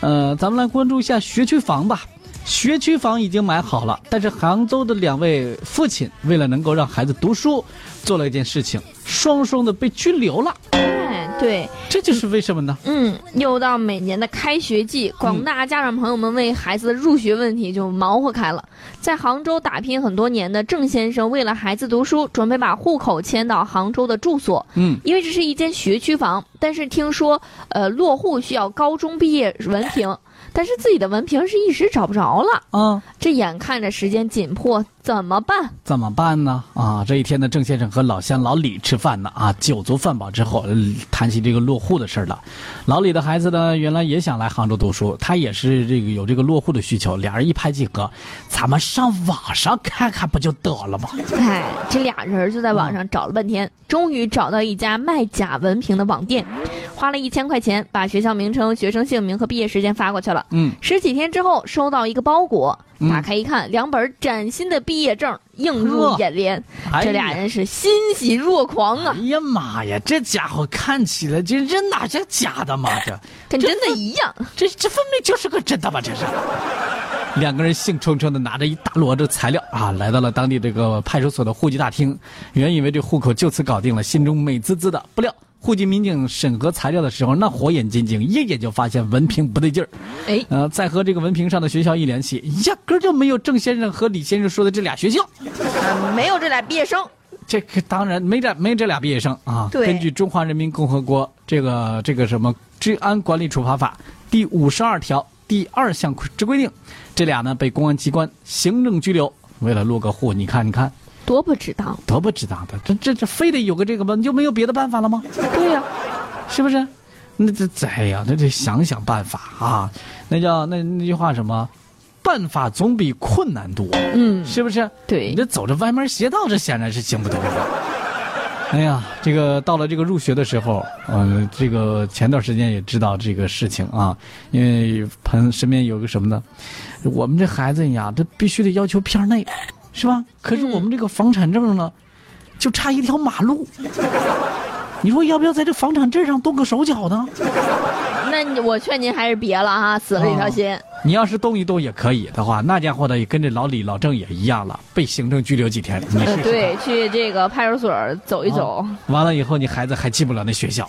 呃，咱们来关注一下学区房吧。学区房已经买好了，但是杭州的两位父亲为了能够让孩子读书，做了一件事情，双双的被拘留了。哎，对，这就是为什么呢？嗯，又到每年的开学季，广大家长朋友们为孩子的入学问题就忙活开了。在杭州打拼很多年的郑先生，为了孩子读书，准备把户口迁到杭州的住所。嗯，因为这是一间学区房，但是听说，呃，落户需要高中毕业文凭。但是自己的文凭是一时找不着了啊！这眼看着时间紧迫，怎么办？怎么办呢？啊，这一天呢，郑先生和老乡老李吃饭呢，啊，酒足饭饱之后，谈起这个落户的事儿了。老李的孩子呢，原来也想来杭州读书，他也是这个有这个落户的需求。俩人一拍即合，咱们上网上看看不就得了吗？哎，这俩人就在网上找了半天，终于找到一家卖假文凭的网店。花了一千块钱，把学校名称、学生姓名和毕业时间发过去了。嗯，十几天之后，收到一个包裹，打开一看，两本崭新的毕业证映入眼帘。这俩人是欣喜若狂啊！哎呀妈呀，这家伙看起来这这哪像假的嘛？这跟真的一样，这这分明就是个真的吧？这是。两个人兴冲冲的拿着一大摞子材料啊，来到了当地这个派出所的户籍大厅。原以为这户口就此搞定了，心中美滋滋的，不料。户籍民警审核材料的时候，那火眼金睛，一眼就发现文凭不对劲儿。哎，呃，再和这个文凭上的学校一联系，压根儿就没有郑先生和李先生说的这俩学校，没有这俩毕业生。这个当然没这没这俩毕业生啊。对。根据《中华人民共和国这个这个什么治安管理处罚法》第五十二条第二项之规定，这俩呢被公安机关行政拘留。为了落个户，你看，你看。多不值当，多不值当的，这这这非得有个这个吗？你就没有别的办法了吗？对呀，是不是？那这哎呀，那得想想办法啊！那叫那那句话什么？办法总比困难多。嗯，是不是？对，你这走着歪门邪道，这显然是行不通的。哎呀，这个到了这个入学的时候，嗯，这个前段时间也知道这个事情啊，因为朋身边有个什么呢？我们这孩子呀，这必须得要求片内。是吧？可是我们这个房产证呢，就差一条马路。你说要不要在这房产证上动个手脚呢？那我劝您还是别了哈，死了一条心。你要是动一动也可以的话，那家伙呢也跟这老李、老郑也一样了，被行政拘留几天。你是对，去这个派出所走一走。完了以后，你孩子还进不了那学校。